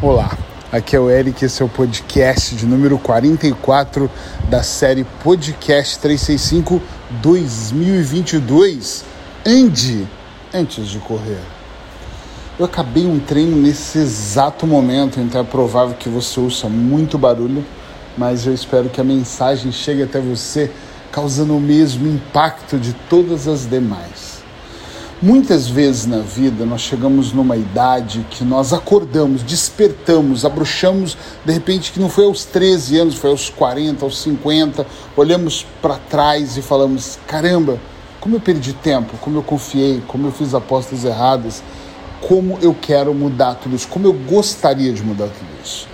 Olá, aqui é o Eric, esse é o podcast de número 44 da série Podcast 365 2022. Ande antes de correr. Eu acabei um treino nesse exato momento, então é provável que você ouça muito barulho, mas eu espero que a mensagem chegue até você causando o mesmo impacto de todas as demais. Muitas vezes na vida nós chegamos numa idade que nós acordamos, despertamos, abrochamos, de repente que não foi aos 13 anos, foi aos 40, aos 50, olhamos para trás e falamos: caramba, como eu perdi tempo, como eu confiei, como eu fiz apostas erradas, como eu quero mudar tudo isso, como eu gostaria de mudar tudo isso.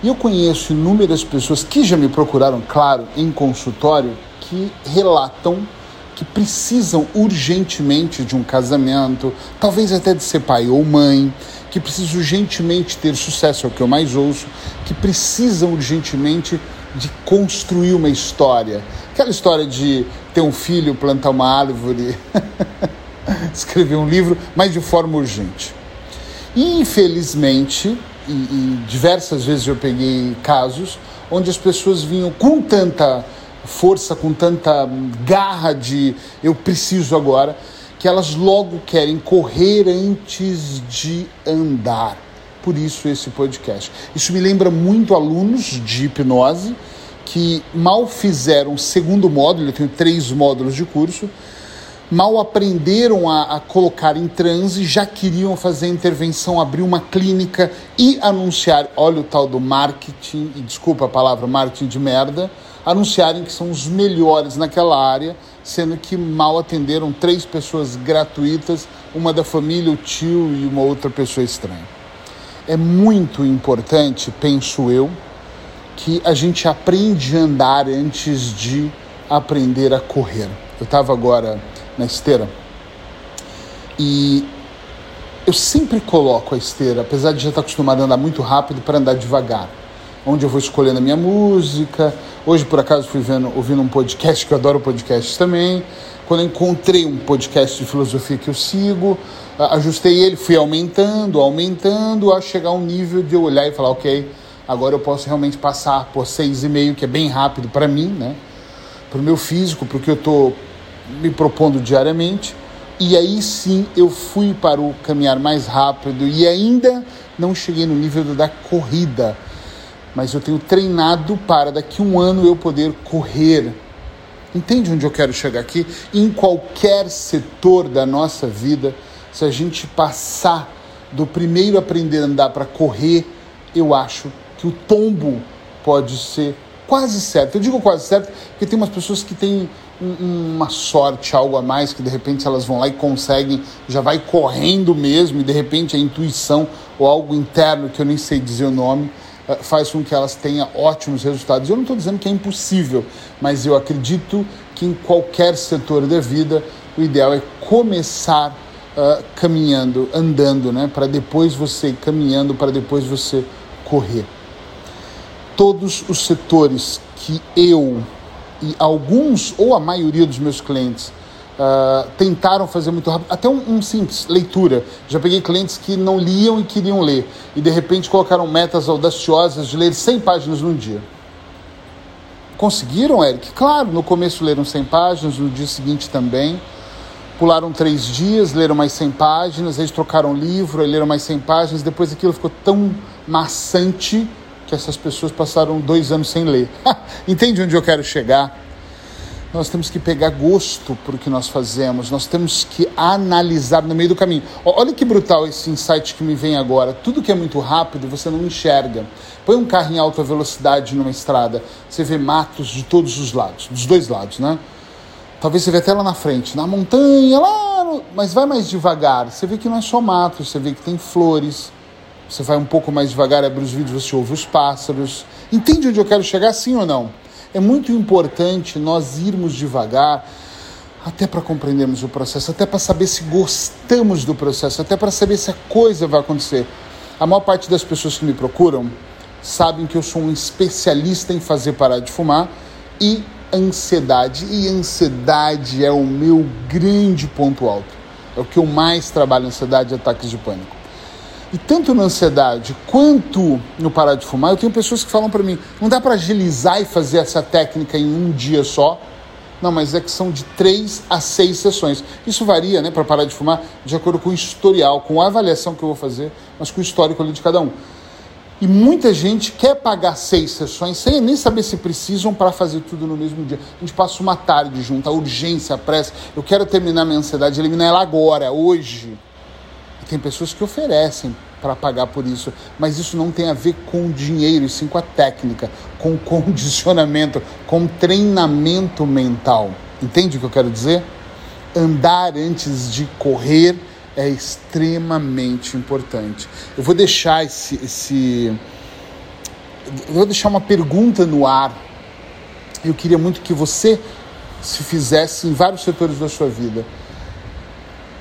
E eu conheço inúmeras pessoas que já me procuraram, claro, em consultório, que relatam que precisam urgentemente de um casamento, talvez até de ser pai ou mãe, que precisam urgentemente ter sucesso, é o que eu mais ouço, que precisam urgentemente de construir uma história. Aquela história de ter um filho, plantar uma árvore. escrever um livro, mas de forma urgente. E, infelizmente, e, e diversas vezes eu peguei casos onde as pessoas vinham com tanta força, com tanta garra de eu preciso agora, que elas logo querem correr antes de andar. Por isso esse podcast. Isso me lembra muito alunos de hipnose que mal fizeram o segundo módulo, eu tenho três módulos de curso, mal aprenderam a, a, colocar em transe, já queriam fazer intervenção, abrir uma clínica e anunciar, olha o tal do marketing, e desculpa a palavra marketing de merda, anunciarem que são os melhores naquela área, sendo que mal atenderam três pessoas gratuitas, uma da família, o tio e uma outra pessoa estranha. É muito importante, penso eu, que a gente aprende a andar antes de aprender a correr. Eu estava agora na esteira. E eu sempre coloco a esteira, apesar de já estar acostumado a andar muito rápido, para andar devagar. Onde eu vou escolhendo a minha música. Hoje, por acaso, fui vendo, ouvindo um podcast, que eu adoro podcast também. Quando eu encontrei um podcast de filosofia que eu sigo, ajustei ele, fui aumentando, aumentando, a chegar a um nível de eu olhar e falar, ok, agora eu posso realmente passar por seis e meio, que é bem rápido para mim, né? Para o meu físico, porque eu estou me propondo diariamente. E aí sim eu fui para o caminhar mais rápido e ainda não cheguei no nível da corrida. Mas eu tenho treinado para daqui um ano eu poder correr. Entende onde eu quero chegar aqui? Em qualquer setor da nossa vida, se a gente passar do primeiro aprender a andar para correr, eu acho que o tombo pode ser quase certo. Eu digo quase certo porque tem umas pessoas que têm uma sorte, algo a mais, que de repente elas vão lá e conseguem, já vai correndo mesmo, e de repente a intuição ou algo interno, que eu nem sei dizer o nome, faz com que elas tenham ótimos resultados. Eu não estou dizendo que é impossível, mas eu acredito que em qualquer setor da vida o ideal é começar uh, caminhando, andando, né? para depois você ir caminhando, para depois você correr. Todos os setores que eu e alguns ou a maioria dos meus clientes uh, tentaram fazer muito rápido, até um, um, simples, leitura. Já peguei clientes que não liam e queriam ler e de repente colocaram metas audaciosas de ler 100 páginas num dia. Conseguiram, Eric? Claro, no começo leram 100 páginas, no dia seguinte também. Pularam três dias, leram mais 100 páginas, eles trocaram livro, aí leram mais 100 páginas, depois aquilo ficou tão maçante que essas pessoas passaram dois anos sem ler. Entende onde eu quero chegar? Nós temos que pegar gosto por o que nós fazemos, nós temos que analisar no meio do caminho. Olha que brutal esse insight que me vem agora. Tudo que é muito rápido você não enxerga. Põe um carro em alta velocidade numa estrada, você vê matos de todos os lados, dos dois lados, né? Talvez você vê até lá na frente, na montanha, lá, no... mas vai mais devagar. Você vê que não é só mato, você vê que tem flores, você vai um pouco mais devagar, abre os vídeos, você ouve os pássaros. Entende onde eu quero chegar, sim ou não? É muito importante nós irmos devagar, até para compreendermos o processo, até para saber se gostamos do processo, até para saber se a coisa vai acontecer. A maior parte das pessoas que me procuram sabem que eu sou um especialista em fazer parar de fumar e ansiedade. E ansiedade é o meu grande ponto alto. É o que eu mais trabalho, ansiedade e ataques de pânico. E tanto na ansiedade quanto no parar de fumar, eu tenho pessoas que falam para mim: não dá para agilizar e fazer essa técnica em um dia só. Não, mas é que são de três a seis sessões. Isso varia, né, para parar de fumar, de acordo com o historial, com a avaliação que eu vou fazer, mas com o histórico ali de cada um. E muita gente quer pagar seis sessões sem nem saber se precisam para fazer tudo no mesmo dia. A gente passa uma tarde junto, a urgência, a pressa. Eu quero terminar minha ansiedade, eliminar ela agora, hoje. Tem pessoas que oferecem para pagar por isso, mas isso não tem a ver com dinheiro, e sim com a técnica, com condicionamento, com treinamento mental. Entende o que eu quero dizer? Andar antes de correr é extremamente importante. Eu vou deixar esse, esse eu vou deixar uma pergunta no ar. Eu queria muito que você se fizesse em vários setores da sua vida.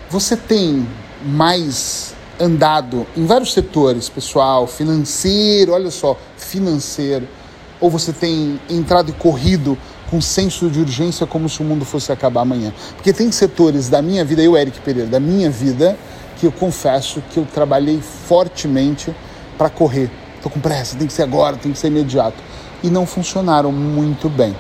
Você tem mais andado em vários setores, pessoal, financeiro, olha só, financeiro, ou você tem entrado e corrido com senso de urgência como se o mundo fosse acabar amanhã. Porque tem setores da minha vida, eu, Eric Pereira, da minha vida, que eu confesso que eu trabalhei fortemente para correr. Estou com pressa, tem que ser agora, tem que ser imediato. E não funcionaram muito bem.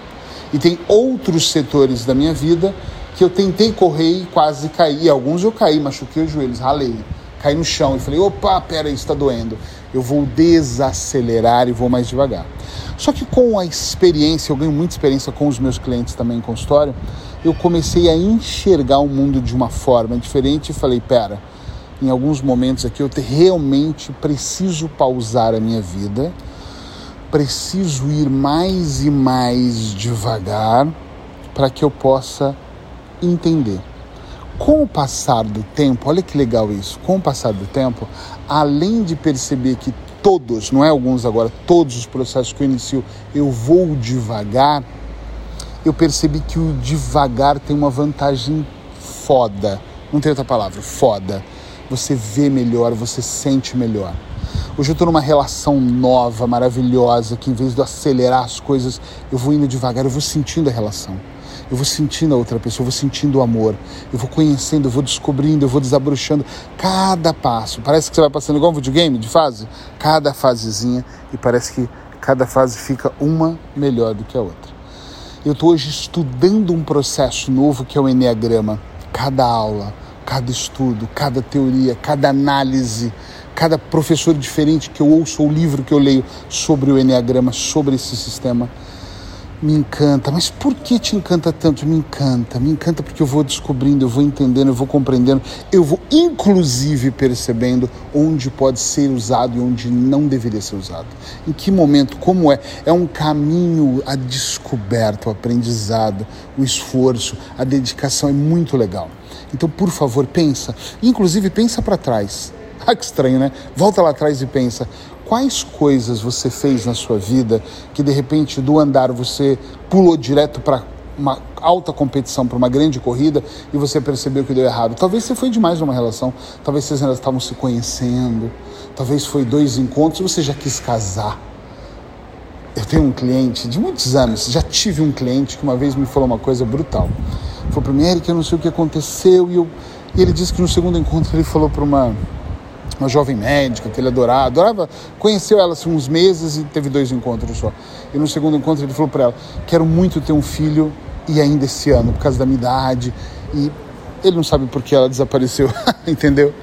E tem outros setores da minha vida que eu tentei correr e quase caí. Alguns eu caí, machuquei os joelhos, ralei. Caí no chão e falei: opa, pera aí, está doendo. Eu vou desacelerar e vou mais devagar. Só que com a experiência, eu ganho muita experiência com os meus clientes também em consultório, eu comecei a enxergar o mundo de uma forma diferente e falei: pera, em alguns momentos aqui eu realmente preciso pausar a minha vida, preciso ir mais e mais devagar para que eu possa entender. Com o passar do tempo, olha que legal isso, com o passar do tempo, além de perceber que todos, não é alguns agora, todos os processos que eu inicio, eu vou devagar, eu percebi que o devagar tem uma vantagem foda. Não tem outra palavra, foda. Você vê melhor, você sente melhor. Hoje eu estou numa relação nova, maravilhosa, que em vez de acelerar as coisas, eu vou indo devagar, eu vou sentindo a relação eu vou sentindo a outra pessoa, eu vou sentindo o amor, eu vou conhecendo, eu vou descobrindo, eu vou desabrochando cada passo. Parece que você vai passando igual um videogame de fase, cada fasezinha, e parece que cada fase fica uma melhor do que a outra. Eu estou hoje estudando um processo novo que é o Enneagrama. Cada aula, cada estudo, cada teoria, cada análise, cada professor diferente que eu ouço, ou livro que eu leio sobre o Enneagrama, sobre esse sistema me encanta. Mas por que te encanta tanto? Me encanta. Me encanta porque eu vou descobrindo, eu vou entendendo, eu vou compreendendo, eu vou inclusive percebendo onde pode ser usado e onde não deveria ser usado. Em que momento, como é? É um caminho a descoberta, o aprendizado, o esforço, a dedicação é muito legal. Então, por favor, pensa. Inclusive, pensa para trás. Ah, que estranho, né? Volta lá atrás e pensa quais coisas você fez na sua vida que de repente do andar você pulou direto para uma alta competição, para uma grande corrida e você percebeu que deu errado. Talvez você foi demais numa relação, talvez vocês ainda estavam se conhecendo, talvez foi dois encontros e você já quis casar. Eu tenho um cliente de muitos anos, já tive um cliente que uma vez me falou uma coisa brutal. Falou para mim, Eric, eu não sei o que aconteceu e, eu... e ele disse que no segundo encontro ele falou para uma uma jovem médica que ele adorava, adorava, conheceu ela assim, uns meses e teve dois encontros só. E no segundo encontro ele falou para ela: Quero muito ter um filho e ainda esse ano, por causa da minha idade. E ele não sabe por que ela desapareceu, entendeu?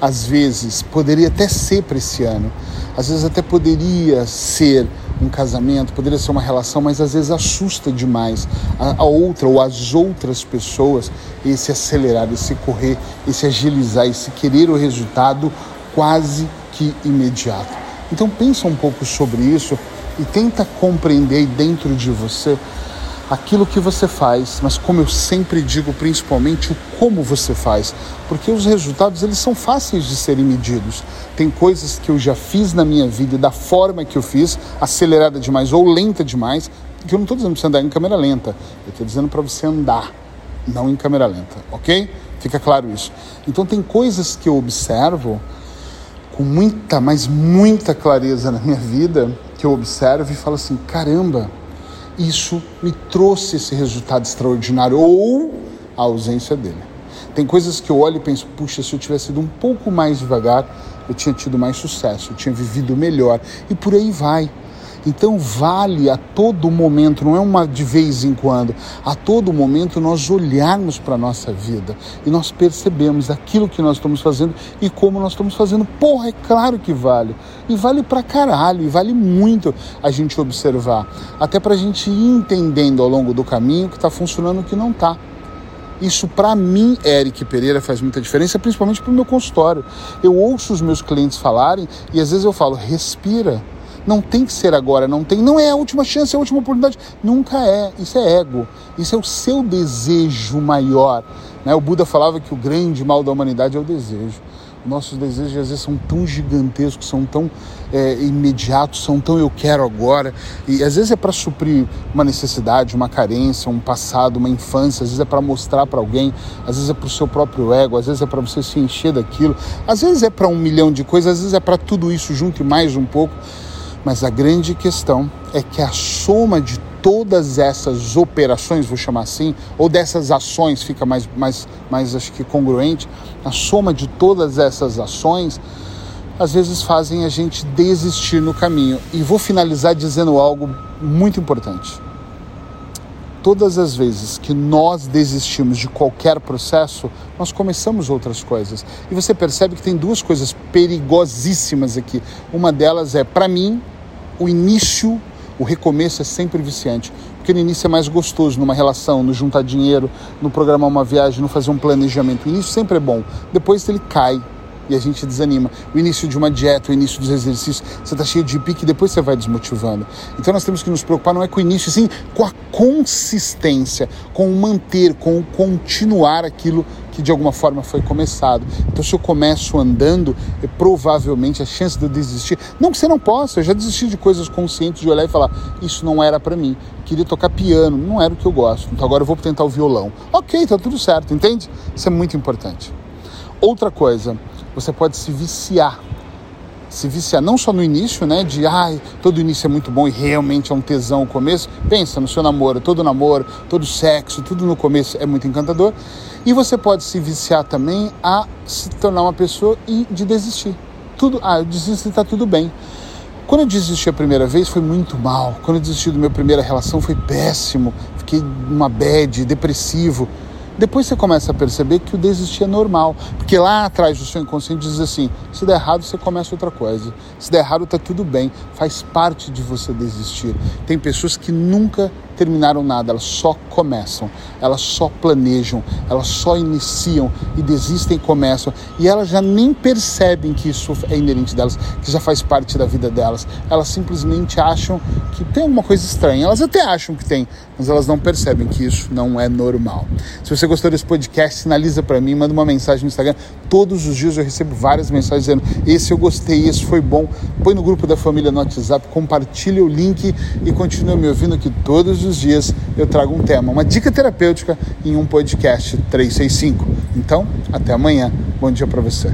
Às vezes poderia até ser para esse ano, às vezes até poderia ser um casamento, poderia ser uma relação, mas às vezes assusta demais a, a, outra ou as outras pessoas esse acelerar, esse correr, esse agilizar, esse querer o resultado quase que imediato. Então pensa um pouco sobre isso e tenta compreender dentro de você aquilo que você faz, mas como eu sempre digo, principalmente o como você faz, porque os resultados eles são fáceis de serem medidos. Tem coisas que eu já fiz na minha vida e da forma que eu fiz, acelerada demais ou lenta demais, que eu não estou dizendo para você andar em câmera lenta, eu estou dizendo para você andar, não em câmera lenta, ok? Fica claro isso. Então tem coisas que eu observo com muita, mas muita clareza na minha vida, que eu observo e falo assim, caramba, isso me trouxe esse resultado extraordinário ou a ausência dele. Tem coisas que eu olho e penso, puxa, se eu tivesse ido um pouco mais devagar, eu tinha tido mais sucesso, eu tinha vivido melhor e por aí vai. Então vale a todo momento, não é uma de vez em quando, a todo momento nós olharmos para a nossa vida e nós percebemos aquilo que nós estamos fazendo e como nós estamos fazendo. Porra, é claro que vale. E vale pra caralho, e vale muito a gente observar. Até para a gente ir entendendo ao longo do caminho o que está funcionando e o que não está. Isso para mim, Eric Pereira, faz muita diferença, principalmente para o meu consultório. Eu ouço os meus clientes falarem e às vezes eu falo, respira não tem que ser agora, não tem, não é a última chance, é a última oportunidade. Nunca é. Isso é ego. Isso é o seu desejo maior. Né? O Buda falava que o grande mal da humanidade é o desejo. Nossos desejos às vezes são tão gigantescos, são tão é, imediatos, são tão eu quero agora. E às vezes é para suprir uma necessidade, uma carência, um passado, uma infância, às vezes é para mostrar para alguém, às vezes é para o seu próprio ego, às vezes é para você se encher daquilo, às vezes é para um milhão de coisas, às vezes é para tudo isso junto e mais um pouco. Mas a grande questão é que a soma de todas essas operações, vou chamar assim, ou dessas ações, fica mais, mais, mais acho que congruente, a soma de todas essas ações às vezes fazem a gente desistir no caminho. E vou finalizar dizendo algo muito importante. Todas as vezes que nós desistimos de qualquer processo, nós começamos outras coisas. E você percebe que tem duas coisas perigosíssimas aqui. Uma delas é, para mim, o início, o recomeço é sempre viciante. Porque no início é mais gostoso numa relação, no juntar dinheiro, no programar uma viagem, no fazer um planejamento. O início sempre é bom. Depois ele cai e a gente desanima. O início de uma dieta, o início dos exercícios, você está cheio de pique e depois você vai desmotivando. Então nós temos que nos preocupar não é com o início, sim com a consistência, com o manter, com o continuar aquilo que de alguma forma foi começado. Então, se eu começo andando, é provavelmente a chance de eu desistir. Não que você não possa, eu já desisti de coisas conscientes de olhar e falar: isso não era para mim. Queria tocar piano, não era o que eu gosto. Então, agora eu vou tentar o violão. Ok, tá tudo certo, entende? Isso é muito importante. Outra coisa, você pode se viciar se viciar não só no início, né, de ai, todo início é muito bom e realmente é um tesão o começo. Pensa no seu namoro, todo namoro, todo sexo, tudo no começo é muito encantador. E você pode se viciar também a se tornar uma pessoa e de desistir. Tudo, ah, eu desisto tá tudo bem. Quando eu desisti a primeira vez foi muito mal. Quando eu desisti da minha primeira relação foi péssimo. Fiquei uma bad, depressivo. Depois você começa a perceber que o desistir é normal, porque lá atrás o seu inconsciente diz assim: se der errado, você começa outra coisa. Se der errado, tá tudo bem, faz parte de você desistir. Tem pessoas que nunca terminaram nada, elas só começam, elas só planejam, elas só iniciam e desistem e começam. E elas já nem percebem que isso é inerente delas, que já faz parte da vida delas. Elas simplesmente acham que tem alguma coisa estranha. Elas até acham que tem, mas elas não percebem que isso não é normal. Se você gostou desse podcast, sinaliza para mim, manda uma mensagem no Instagram. Todos os dias eu recebo várias mensagens dizendo: esse eu gostei, esse foi bom. Põe no grupo da família no WhatsApp, compartilha o link e continua me ouvindo que os dias eu trago um tema, uma dica terapêutica em um podcast 365. Então, até amanhã. Bom dia para você.